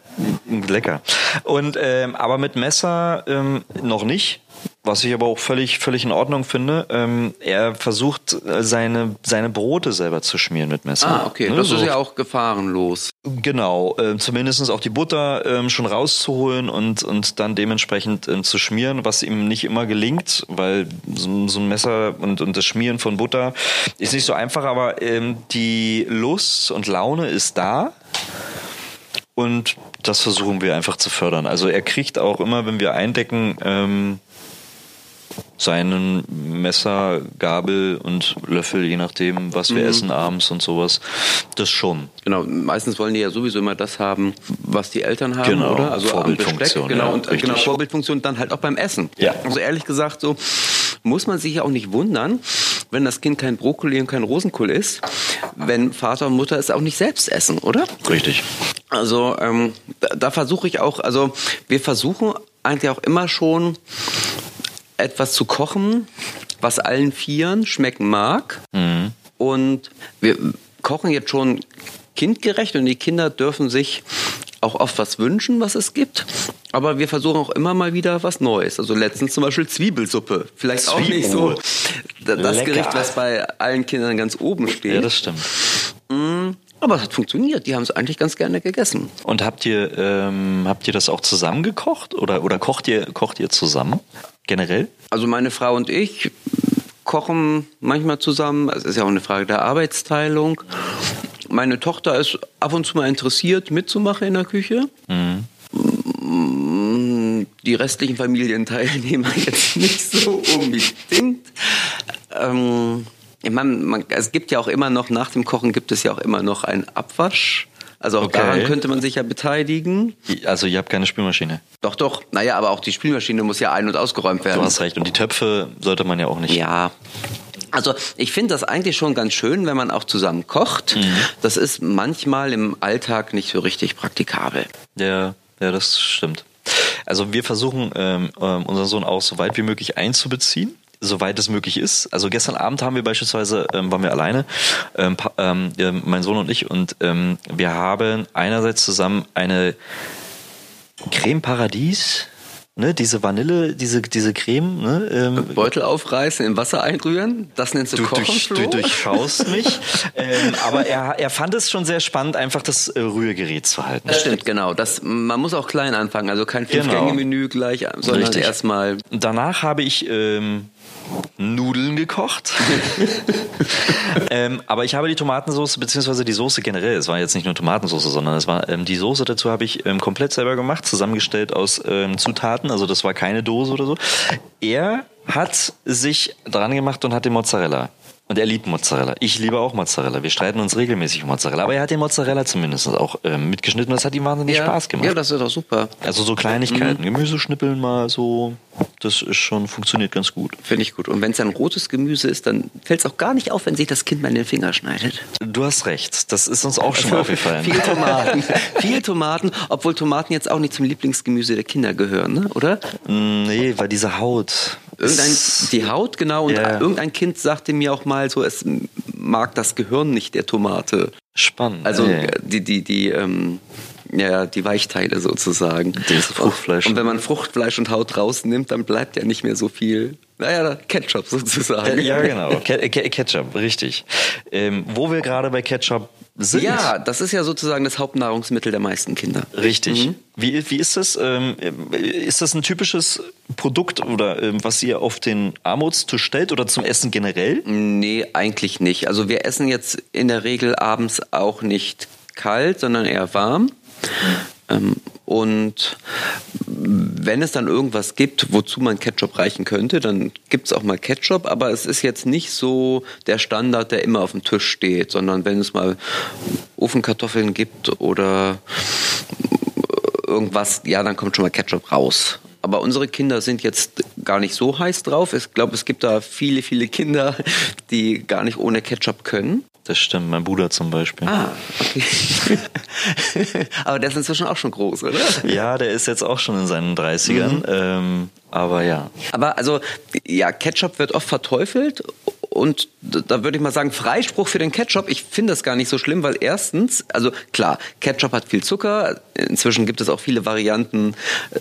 lecker. Und ähm, aber mit Messer ähm, noch nicht. Was ich aber auch völlig, völlig in Ordnung finde. Ähm, er versucht äh, seine, seine Brote selber zu schmieren mit Messer. Ah, okay. Ne, Das so. ist ja auch gefahrenlos. Genau, äh, zumindest auch die Butter ähm, schon rauszuholen und, und dann dementsprechend ähm, zu schmieren, was ihm nicht immer gelingt, weil so, so ein Messer und, und das Schmieren von Butter ist nicht so einfach, aber ähm, die Lust und Laune ist da. Und das versuchen wir einfach zu fördern. Also er kriegt auch immer, wenn wir eindecken, ähm, seinen Messer, Gabel und Löffel, je nachdem, was wir essen abends und sowas. Das schon. Genau, meistens wollen die ja sowieso immer das haben, was die Eltern haben, Genau, oder? Also Vorbildfunktion, genau, ja, und äh, richtig. genau Vorbildfunktion dann halt auch beim Essen. Ja. Also ehrlich gesagt, so muss man sich ja auch nicht wundern, wenn das Kind kein Brokkoli und kein Rosenkohl isst, wenn Vater und Mutter es auch nicht selbst essen, oder? Richtig. Also ähm, da, da versuche ich auch, also wir versuchen eigentlich auch immer schon etwas zu kochen, was allen Vieren schmecken mag. Und wir kochen jetzt schon kindgerecht und die Kinder dürfen sich auch oft was wünschen, was es gibt. Aber wir versuchen auch immer mal wieder was Neues. Also letztens zum Beispiel Zwiebelsuppe. Vielleicht auch nicht so da- das Lecker. Gericht, was bei allen Kindern ganz oben steht. Ja, das stimmt. Aber es hat funktioniert. Die haben es eigentlich ganz gerne gegessen. Und habt ihr, ähm, habt ihr das auch zusammen gekocht oder, oder kocht ihr, kocht ihr zusammen? Generell? Also meine Frau und ich kochen manchmal zusammen. Es ist ja auch eine Frage der Arbeitsteilung. Meine Tochter ist ab und zu mal interessiert, mitzumachen in der Küche. Mm, Die restlichen Familienteilnehmer jetzt nicht so unbedingt. Ähm, ich meine, man, es gibt ja auch immer noch, nach dem Kochen gibt es ja auch immer noch einen Abwasch. Also auch Okay. daran könnte man sich ja beteiligen. Also ihr habt keine Spülmaschine. Doch, doch. Naja, aber auch die Spielmaschine muss ja ein- und ausgeräumt werden. Du hast recht. Und die Töpfe sollte man ja auch nicht. Ja. Also ich finde das eigentlich schon ganz schön, wenn man auch zusammen kocht. Das ist manchmal im Alltag nicht so richtig praktikabel. Ja, ja, das stimmt. Also wir versuchen ähm, ähm, unseren Sohn auch so weit wie möglich einzubeziehen, soweit es möglich ist. Also gestern Abend haben wir beispielsweise, ähm, waren wir alleine, ähm, ähm, äh, mein Sohn und ich, und ähm, wir haben einerseits zusammen eine Creme Paradies ne, diese Vanille, diese, diese Creme, ne, ähm, Beutel aufreißen, im Wasser einrühren, das nennst du, du, Kochen, durch, du durchschaust mich. ähm, aber er, er fand es schon sehr spannend, einfach das äh, Rührgerät zu halten. Das stimmt, genau. Das, man muss auch klein anfangen, also kein Genau. Fünf-Gänge-Menü gleich, sondern erstmal Danach habe ich ähm, Nudeln gekocht. ähm, aber ich habe die Tomatensauce beziehungsweise die Soße generell, es war jetzt nicht nur Tomatensauce, sondern es war ähm, die Soße dazu habe ich ähm, komplett selber gemacht, zusammengestellt aus ähm, Zutaten, also das war keine Dose oder so. Er hat sich dran gemacht und hat den Mozzarella. Und er liebt Mozzarella. Ich liebe auch Mozzarella. Wir streiten uns regelmäßig um Mozzarella. Aber er hat den Mozzarella zumindest auch ähm, mitgeschnitten und das hat ihm wahnsinnig Spaß gemacht. Ja, das ist doch super. also so Kleinigkeiten, Gemüse schnippeln mal so, das ist schon, funktioniert ganz gut. Finde ich gut. Und wenn es dann rotes Gemüse ist, dann fällt es auch gar nicht auf, wenn sich das Kind mal in den Finger schneidet. Du hast recht, das ist uns auch schon mal aufgefallen. Viel Tomaten. Viel Tomaten, obwohl Tomaten jetzt auch nicht zum Lieblingsgemüse der Kinder gehören, ne? oder? Mm, Nee, weil diese Haut. Irgendein, die Haut, genau. Und Ja. irgendein Kind sagte mir auch mal so, es mag das Gehirn nicht der Tomate. spannend. Also Nee. äh, die, die, die, ähm, ja, die Weichteile sozusagen. Das Fruchtfleisch. Und wenn man Fruchtfleisch und Haut rausnimmt, dann bleibt ja nicht mehr so viel, naja, Ketchup sozusagen. Ja, genau. Ke Ke Ketchup, richtig. Ähm, wo wir gerade bei Ketchup sind. Ja, das ist ja sozusagen das Hauptnahrungsmittel der meisten Kinder. Richtig. Wie, wie ist das? Ähm, ist das ein typisches Produkt oder ähm, was ihr auf den Armutstisch stellt oder zum Essen generell? Nee, eigentlich nicht. Also wir essen jetzt in der Regel abends auch nicht kalt, sondern eher warm. Ähm, und wenn es dann irgendwas gibt, wozu man Ketchup reichen könnte, dann gibt es auch mal Ketchup, aber es ist jetzt nicht so der Standard, der immer auf dem Tisch steht, sondern wenn es mal Ofenkartoffeln gibt oder irgendwas, ja, dann kommt schon mal Ketchup raus. Aber unsere Kinder sind jetzt gar nicht so heiß drauf. Ich glaube, es gibt da viele, viele Kinder, die gar nicht ohne Ketchup können. Das stimmt, mein Bruder zum Beispiel. Ah, okay. Aber der ist inzwischen auch schon groß, oder? Ja, der ist jetzt auch schon in seinen 30ern. Ähm, aber ja. Aber also, ja, Ketchup wird oft verteufelt. Und da würde ich mal sagen, Freispruch für den Ketchup. Ich finde das gar nicht so schlimm, weil erstens, also klar, Ketchup hat viel Zucker. Inzwischen gibt es auch viele Varianten äh,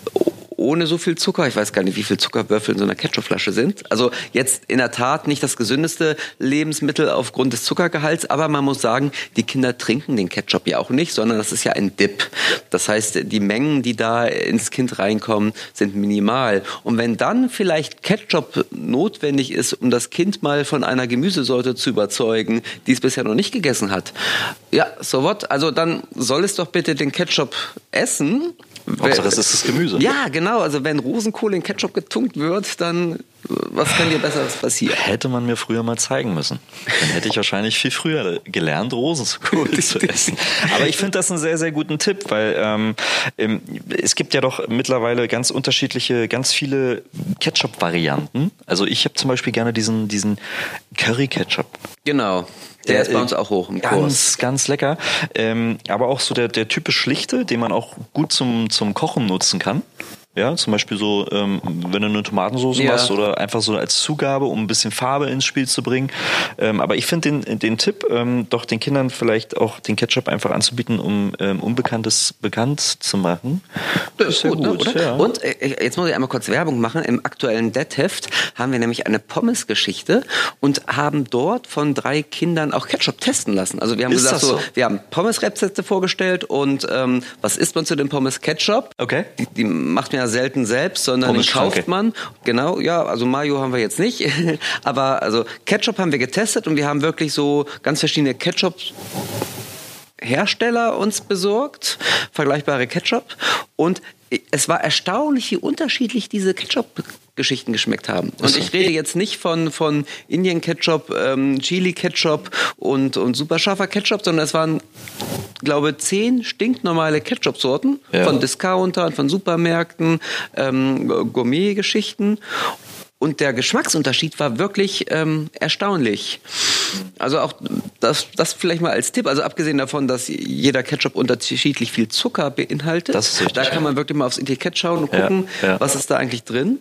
ohne so viel Zucker. Ich weiß gar nicht, wie viel Zuckerwürfel in so einer Ketchupflasche sind. Also jetzt in der Tat nicht das gesündeste Lebensmittel aufgrund des Zuckergehalts, aber man muss sagen, die Kinder trinken den Ketchup ja auch nicht, sondern das ist ja ein Dip. Das heißt, die Mengen, die da ins Kind reinkommen, sind minimal. Und wenn dann vielleicht Ketchup notwendig ist, um das Kind mal von einer Gemüsesorte zu überzeugen, die es bisher noch nicht gegessen hat, ja, so what? Also dann soll es doch bitte den Ketchup essen. Hauptsache, es ist das Gemüse. Ja, genau. Also wenn Rosenkohl in Ketchup getunkt wird, dann was kann dir besseres passieren? Hätte man mir früher mal zeigen müssen. Dann hätte ich wahrscheinlich viel früher gelernt, Rosenkohl zu essen. Aber ich finde das einen sehr, sehr guten Tipp, weil ähm, es gibt ja doch mittlerweile ganz unterschiedliche, ganz viele Ketchup-Varianten. Also ich habe zum Beispiel gerne diesen, diesen Curry-Ketchup. Genau. Der, ist bei uns auch hoch im ganz, Kurs. Ganz lecker. Ähm, aber auch so der, der typisch schlichte, den man auch gut zum, zum Kochen nutzen kann. Ja, zum Beispiel so, ähm, wenn du eine Tomatensauce Ja. machst oder einfach so als Zugabe, um ein bisschen Farbe ins Spiel zu bringen. Ähm, aber ich finde den, den Tipp, ähm, doch den Kindern vielleicht auch den Ketchup einfach anzubieten, um ähm, Unbekanntes bekannt zu machen. Das ist gut, ne, oder? ja. Und äh, jetzt muss ich einmal kurz Werbung machen. Im aktuellen Dead-Heft haben wir nämlich eine Pommes-Geschichte und haben dort von drei Kindern auch Ketchup testen lassen. Also wir haben Ist gesagt, so, so? wir haben Pommes-Rezepte vorgestellt und ähm, was isst man zu den Pommes? Ketchup. Okay. Die, die macht man ja selten selbst, sondern den Pommes-Schranke. kauft man. Genau, ja, also Mayo haben wir jetzt nicht. Aber also Ketchup haben wir getestet und wir haben wirklich so ganz verschiedene Ketchup Hersteller uns besorgt, vergleichbare Ketchup. Und es war erstaunlich, wie unterschiedlich diese Ketchup-Geschichten geschmeckt haben. Und ich rede jetzt nicht von, von Indien-Ketchup, ähm, Chili-Ketchup und, und super scharfer Ketchup, sondern es waren, glaube zehn stinknormale Ketchup-Sorten Ja. von Discountern, von Supermärkten, ähm, Gourmet-Geschichten. Und der Geschmacksunterschied war wirklich ähm, erstaunlich. Also auch das, das vielleicht mal als Tipp. Also abgesehen davon, dass jeder Ketchup unterschiedlich viel Zucker beinhaltet. Das ist richtig, da kann man wirklich mal aufs Etikett schauen und Ja, gucken, ja. was ist da eigentlich drin.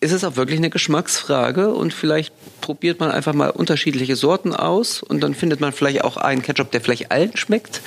Ist es auch wirklich eine Geschmacksfrage und vielleicht probiert man einfach mal unterschiedliche Sorten aus und dann findet man vielleicht auch einen Ketchup, der vielleicht allen schmeckt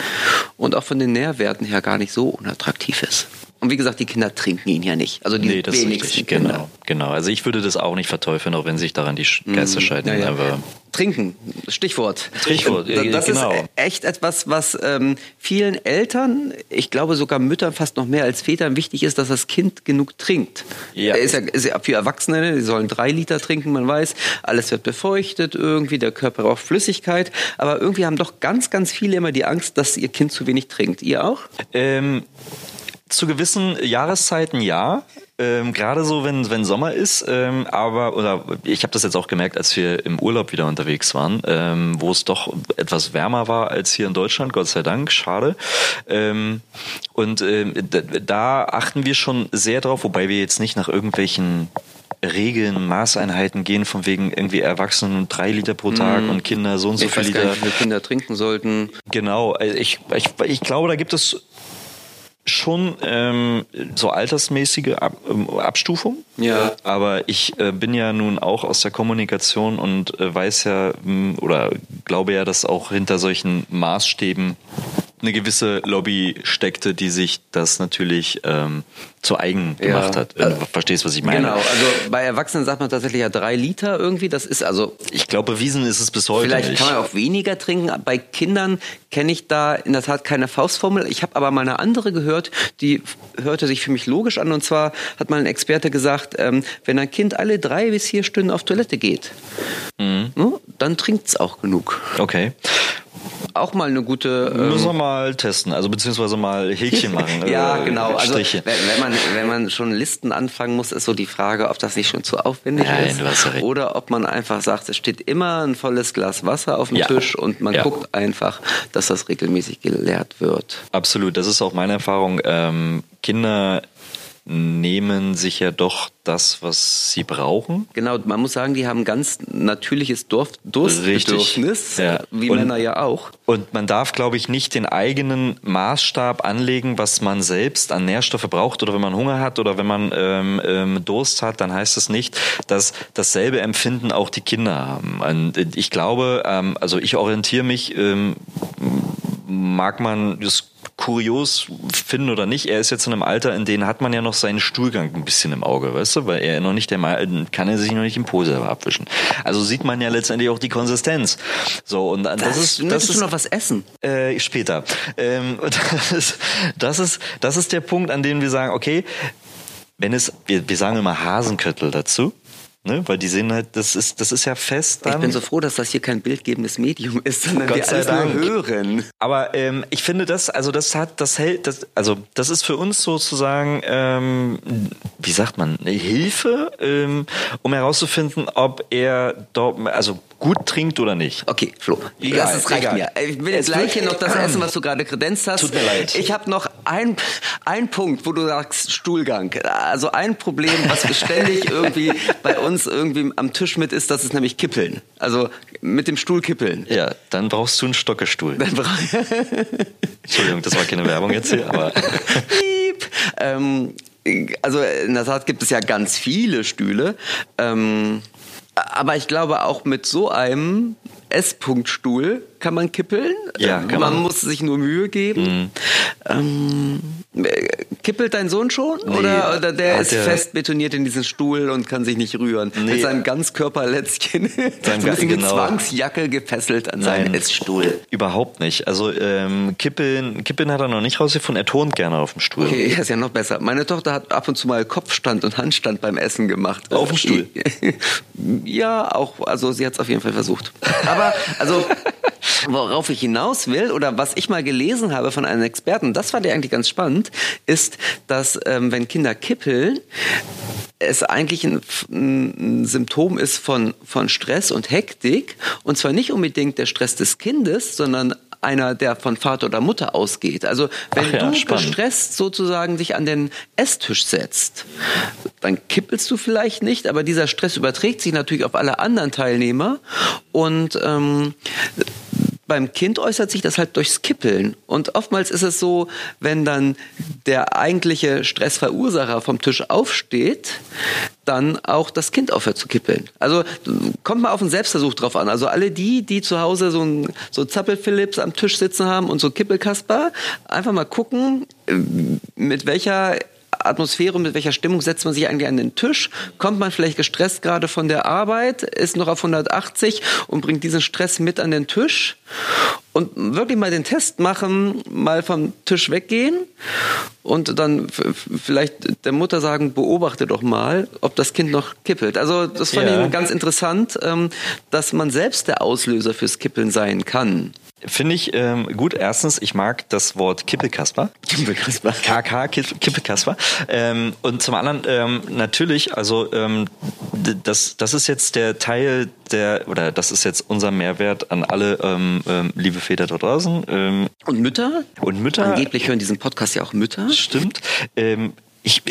und auch von den Nährwerten her gar nicht so unattraktiv ist. Und wie gesagt, die Kinder trinken ihn ja nicht. Also die Nee, das ist wenigsten richtig, Kinder. genau, genau. Also ich würde das auch nicht verteufeln, auch wenn sich daran die Sch- Geister scheiden. Mhm. Ja, ja. Aber Trinken, Stichwort. Stichwort, Äh, Das genau. ist echt etwas, was ähm, vielen Eltern, ich glaube sogar Müttern fast noch mehr als Vätern wichtig ist, dass das Kind genug trinkt. Ja. Ist ja, ist ja für Erwachsene, die sollen drei Liter trinken, man weiß, alles wird befeuchtet irgendwie, der Körper braucht Flüssigkeit, aber irgendwie haben doch ganz, ganz viele immer die Angst, dass ihr Kind zu wenig trinkt. Ihr auch? Ähm, zu gewissen Jahreszeiten ja. Ähm, Gerade so, wenn, wenn Sommer ist, ähm, aber, oder ich habe das jetzt auch gemerkt, als wir im Urlaub wieder unterwegs waren, ähm, wo es doch etwas wärmer war als hier in Deutschland, Gott sei Dank, schade. Ähm, und ähm, da, achten wir schon sehr drauf, wobei wir jetzt nicht nach irgendwelchen Regeln, Maßeinheiten gehen, von wegen irgendwie Erwachsenen drei Liter pro Tag und Kinder so und so ich viel weiß gar Liter. nicht, wie viele Kinder trinken sollten. Genau, also ich, ich, ich glaube, da gibt es schon ähm, so altersmäßige Ab, ähm, Abstufung. Ja. Aber ich äh, bin ja nun auch aus der Kommunikation und äh, weiß ja mh, oder glaube ja, dass auch hinter solchen Maßstäben eine gewisse Lobby steckte, die sich das natürlich ähm, zu eigen gemacht Ja. hat. Wenn du verstehst, was ich meine. Genau, also bei Erwachsenen sagt man tatsächlich ja drei Liter irgendwie. Das ist also Ich glaube, bewiesen ist es bis heute Vielleicht nicht. kann man auch weniger trinken. Bei Kindern kenne ich da in der Tat keine Faustformel. Ich habe aber mal eine andere gehört, die hörte sich für mich logisch an. Und zwar hat mal ein Experte gesagt, ähm, wenn ein Kind alle drei bis vier Stunden auf Toilette geht, Mhm. ne, dann trinkt es auch genug. okay. Auch mal eine gute... Ähm, Müssen wir mal testen, also beziehungsweise mal Häkchen machen. ja, äh, genau. Also Striche. wenn, wenn man wenn man schon Listen anfangen muss, ist so die Frage, ob das nicht schon zu aufwendig Nein, ist du hast ja recht. oder ob man einfach sagt, es steht immer ein volles Glas Wasser auf dem Ja. Tisch und man Ja. guckt einfach, dass das regelmäßig geleert wird. Absolut, das ist auch meine Erfahrung. Ähm, Kinder nehmen sich ja doch das, was sie brauchen. Genau, man muss sagen, die haben ganz natürliches Dorf Durstbedürfnis, Ja. wie Und- Männer ja auch. Und man darf, glaube ich, nicht den eigenen Maßstab anlegen, was man selbst an Nährstoffe braucht oder wenn man Hunger hat oder wenn man ähm, ähm, Durst hat, dann heißt es nicht, dass dasselbe Empfinden auch die Kinder haben. Und ich glaube, ähm, also ich orientiere mich, ähm, mag man das kurios finden oder nicht, er ist jetzt in einem Alter, in dem hat man ja noch seinen Stuhlgang ein bisschen im Auge, weißt du, weil er noch nicht der Mal, kann er sich noch nicht im Po selber abwischen. Also sieht man ja letztendlich auch die Konsistenz. So und das, ist das ist du noch was essen? äh, später. Ähm, das, ist, das, ist, das ist der Punkt, an dem wir sagen, okay, wenn es, wir, wir sagen immer Hasenköttel dazu, ne? weil die sehen halt, das ist, das ist ja fest. Ich dann. bin so froh, dass das hier kein bildgebendes Medium ist, sondern Gott wir alles Dank. nur hören. Aber ähm, ich finde das, also das hat, das hält, das, also das ist für uns sozusagen, ähm, wie sagt man, eine Hilfe, ähm, um herauszufinden, ob er dort, also gut trinkt oder nicht. Okay, Flo, Egal, das, das reicht egal. mir. Ich will Es gleich hier noch das essen, was du gerade kredenzt hast. Tut mir leid. Ich habe noch ein, ein Punkt, wo du sagst Stuhlgang. Also ein Problem, was ständig irgendwie bei uns irgendwie am Tisch mit ist, das ist nämlich Kippeln. Also mit dem Stuhl kippeln. Ja, dann brauchst du einen Stockestuhl. Dann Entschuldigung, das war keine Werbung jetzt hier, aber Piep. Ähm, also in der Tat gibt es ja ganz viele Stühle. Ähm, aber ich glaube, auch mit so einem S-Punkt-Stuhl kann man kippeln. Ja, Ähm, kann man man. muss sich nur Mühe geben. Ähm, äh, kippelt dein Sohn schon? oder, oder der ist der- fest betoniert in diesen Stuhl und kann sich nicht rühren? Nee. Mit seinem Ganzkörperlätzchen. so ein bisschen genau. Zwangsjacke gefesselt an seinen Nein. Essstuhl. Überhaupt nicht. Also ähm, Kippeln, Kippeln hat er noch nicht rausgefunden. Er turnt gerne auf dem Stuhl. Okay, ist ja noch besser. Meine Tochter hat ab und zu mal Kopfstand und Handstand beim Essen gemacht. Auf dem Stuhl? Ja, auch, also sie hat es auf jeden Fall versucht. Aber, also, worauf ich hinaus will oder was ich mal gelesen habe von einem Experten, das fand ich eigentlich ganz spannend, ist, dass ähm, wenn Kinder kippeln, es eigentlich ein, ein Symptom ist von, von Stress und Hektik. Und zwar nicht unbedingt der Stress des Kindes, sondern einer, der von Vater oder Mutter ausgeht. Also wenn Ach ja, du spannend. gestresst sozusagen dich an den Esstisch setzt, dann kippelst du vielleicht nicht, aber dieser Stress überträgt sich natürlich auf alle anderen Teilnehmer und ähm, beim Kind äußert sich das halt durchs Kippeln. Und oftmals ist es so, wenn dann der eigentliche Stressverursacher vom Tisch aufsteht, dann auch das Kind aufhört zu kippeln. Also kommt mal auf einen Selbstversuch drauf an. Also alle die, die zu Hause so ein so Zappel-Philips am Tisch sitzen haben und so Kippelkasper, einfach mal gucken, mit welcher Atmosphäre mit welcher Stimmung setzt man sich eigentlich an den Tisch? Kommt man vielleicht gestresst gerade von der Arbeit, ist noch auf 180 und bringt diesen Stress mit an den Tisch? Und wirklich mal den Test machen, mal vom Tisch weggehen und dann vielleicht der Mutter sagen, beobachte doch mal, ob das Kind noch kippelt. Also das fand ja. ich ganz interessant, ähm, dass man selbst der Auslöser fürs Kippeln sein kann. Finde ich ähm, gut. Erstens, ich mag das Wort Kippelkasper. Kippelkasper. KK, Kippelkasper. Ähm, und zum anderen, ähm, natürlich, also ähm, das, das ist jetzt der Teil der, oder das ist jetzt unser Mehrwert an alle ähm, ähm, liebe Väter da draußen. Ähm, und Mütter? Und Mütter. Angeblich hören diesen Podcast ja auch Mütter. Stimmt. Ähm, ich,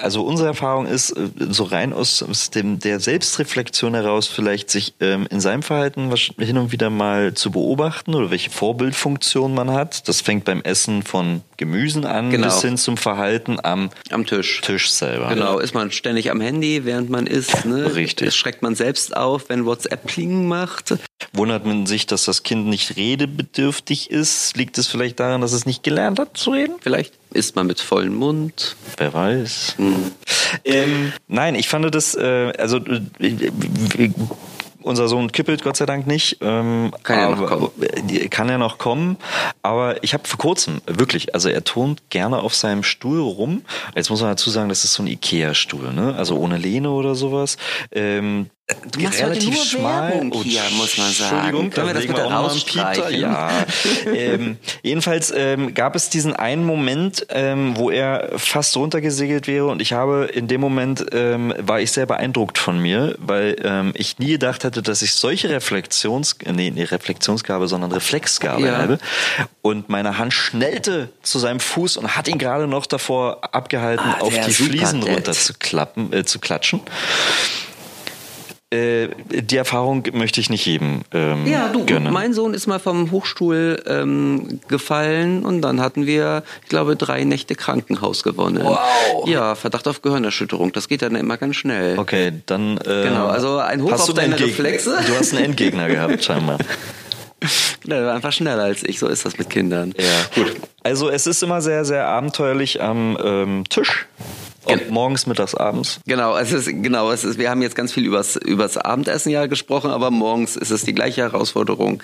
also unsere Erfahrung ist, äh, so rein aus, aus dem, der Selbstreflexion heraus, vielleicht sich ähm, in seinem Verhalten hin und wieder mal zu beobachten oder welche Vorbildfunktion man hat. Das fängt beim Essen von Gemüsen an genau. bis hin zum Verhalten am, am Tisch. Tisch selber. Genau, ist man ständig am Handy, während man isst. Ne? Richtig. Das schreckt man selbst auf, wenn WhatsApp klingen macht. Wundert man sich, dass das Kind nicht redebedürftig ist? Liegt es vielleicht daran, dass es nicht gelernt hat zu reden? Vielleicht isst man mit vollem Mund. Wer weiß. Hm. Ähm, nein, ich fand das, äh, also äh, unser Sohn kippelt Gott sei Dank nicht. Ähm, kann ja noch kommen. Kann er noch kommen. Aber ich habe vor kurzem, wirklich, also er turnt gerne auf seinem Stuhl rum. Jetzt muss man dazu sagen, das ist so ein Ikea-Stuhl, ne? Also ohne Lehne oder sowas. Ähm, Du machst relativ heute nur schmal. Werbung oh, hier, muss man sagen. Entschuldigung, können wir das bitte rausstreichen? Ja. ähm, jedenfalls ähm, gab es diesen einen Moment, ähm, wo er fast runtergesegelt wäre und ich habe in dem Moment ähm, war ich sehr beeindruckt von mir, weil ähm, ich nie gedacht hätte, dass ich solche Reflexions, nee, nee Reflexionsgabe, sondern Reflexgabe ja. habe. Und meine Hand schnellte zu seinem Fuß und hat ihn gerade noch davor abgehalten, ah, auf die Fliesen runter zu klappen, äh, zu klatschen. Äh, die Erfahrung möchte ich nicht jedem ähm, Ja, du, gönnen. mein Sohn ist mal vom Hochstuhl ähm, gefallen und dann hatten wir, ich glaube, drei Nächte Krankenhaus gewonnen. Wow. Ja, Verdacht auf Gehirnerschütterung. Das geht dann immer ganz schnell. Okay, dann. Äh, genau, also ein Hoch auf deine Reflexe. Du hast einen Endgegner gehabt, scheinbar. Der war einfach schneller als ich, so ist das mit Kindern. Ja, gut. Also es ist immer sehr, sehr abenteuerlich am ähm, Tisch ob morgens, mittags, abends. Genau, es ist, genau, es ist, wir haben jetzt ganz viel übers, übers Abendessen ja gesprochen, aber morgens ist es die gleiche Herausforderung.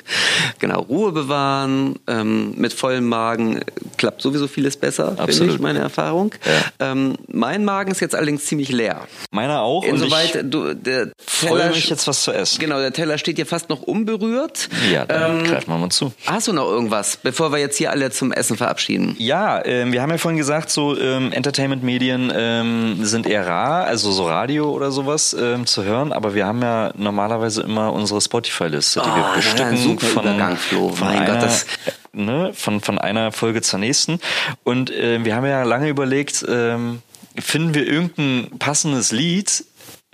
Genau, Ruhe bewahren, ähm, mit vollem Magen klappt sowieso vieles besser, finde ich, meine Erfahrung. Ja. Ähm, mein Magen ist jetzt allerdings ziemlich leer. Meiner auch. Insoweit, du, der Teller, mich jetzt was zu essen. Genau, der Teller steht hier fast noch unberührt. Ja, dann ähm, greifen wir mal zu. Hast du noch irgendwas, bevor wir jetzt hier alle zum Essen verabschieden? Ja, äh, wir haben ja vorhin gesagt, so ähm, Entertainment-Medien ähm, sind eher rar, also so Radio oder sowas ähm, zu hören, aber wir haben ja normalerweise immer unsere Spotify-Liste, die oh, wir bestücken super von, Übergang, Flo. von mein einer, Gott, das ne, von, von einer Folge zur nächsten. Und äh, wir haben ja lange überlegt, ähm, finden wir irgendein passendes Lied,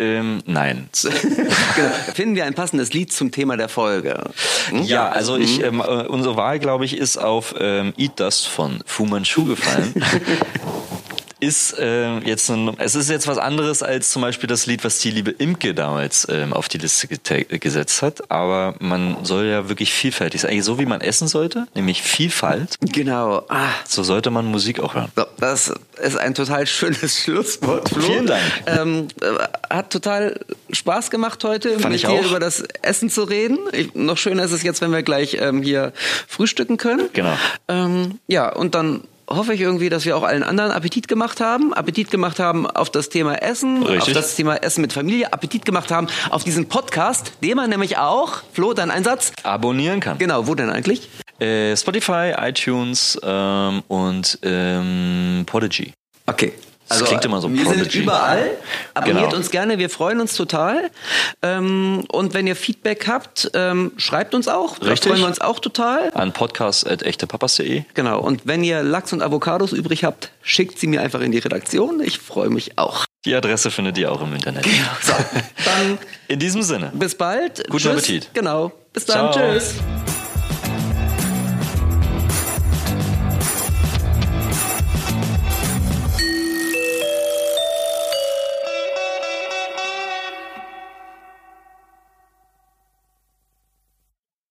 ähm, nein. genau. Finden wir ein passendes Lied zum Thema der Folge? Hm? Ja, also ich, mhm. ähm, äh, unsere Wahl, glaube ich, ist auf ähm, Eat Dust von Fu Manchu gefallen. ist äh, jetzt ein, es ist jetzt was anderes als zum Beispiel das Lied, was die liebe Imke damals ähm, auf die Liste gesetzt hat. Aber man soll ja wirklich vielfältig sein. Eigentlich so wie man essen sollte, nämlich Vielfalt. Genau. Ah. So sollte man Musik auch hören. So, das ist ein total schönes Schlusswort, Flo. Vielen Dank. Ähm, äh, hat total Spaß gemacht heute, Fand mit dir auch. über das Essen zu reden. Ich, noch schöner ist es jetzt, wenn wir gleich ähm, hier frühstücken können. Genau. Ähm, ja, und dann hoffe ich irgendwie, dass wir auch allen anderen Appetit gemacht haben. Appetit gemacht haben auf das Thema Essen, Richtig. auf das Thema Essen mit Familie. Appetit gemacht haben auf diesen Podcast, den man nämlich auch, Flo, dein Einsatz? Abonnieren kann. Genau, wo denn eigentlich? Äh, Spotify, iTunes ähm, und ähm, Podigy. Okay. Also, das klingt immer so Wir Prodigy. sind überall. Abonniert Genau. uns gerne, wir freuen uns total. Ähm, und wenn ihr Feedback habt, ähm, schreibt uns auch. Da Richtig. freuen wir uns auch total. An podcast.echtepapas.de. Genau. Und wenn ihr Lachs und Avocados übrig habt, schickt sie mir einfach in die Redaktion. Ich freue mich auch. Die Adresse findet ihr auch im Internet. So, dann In diesem Sinne. bis bald. Guten Tschüss. Appetit. Genau. Bis dann. Ciao. Tschüss.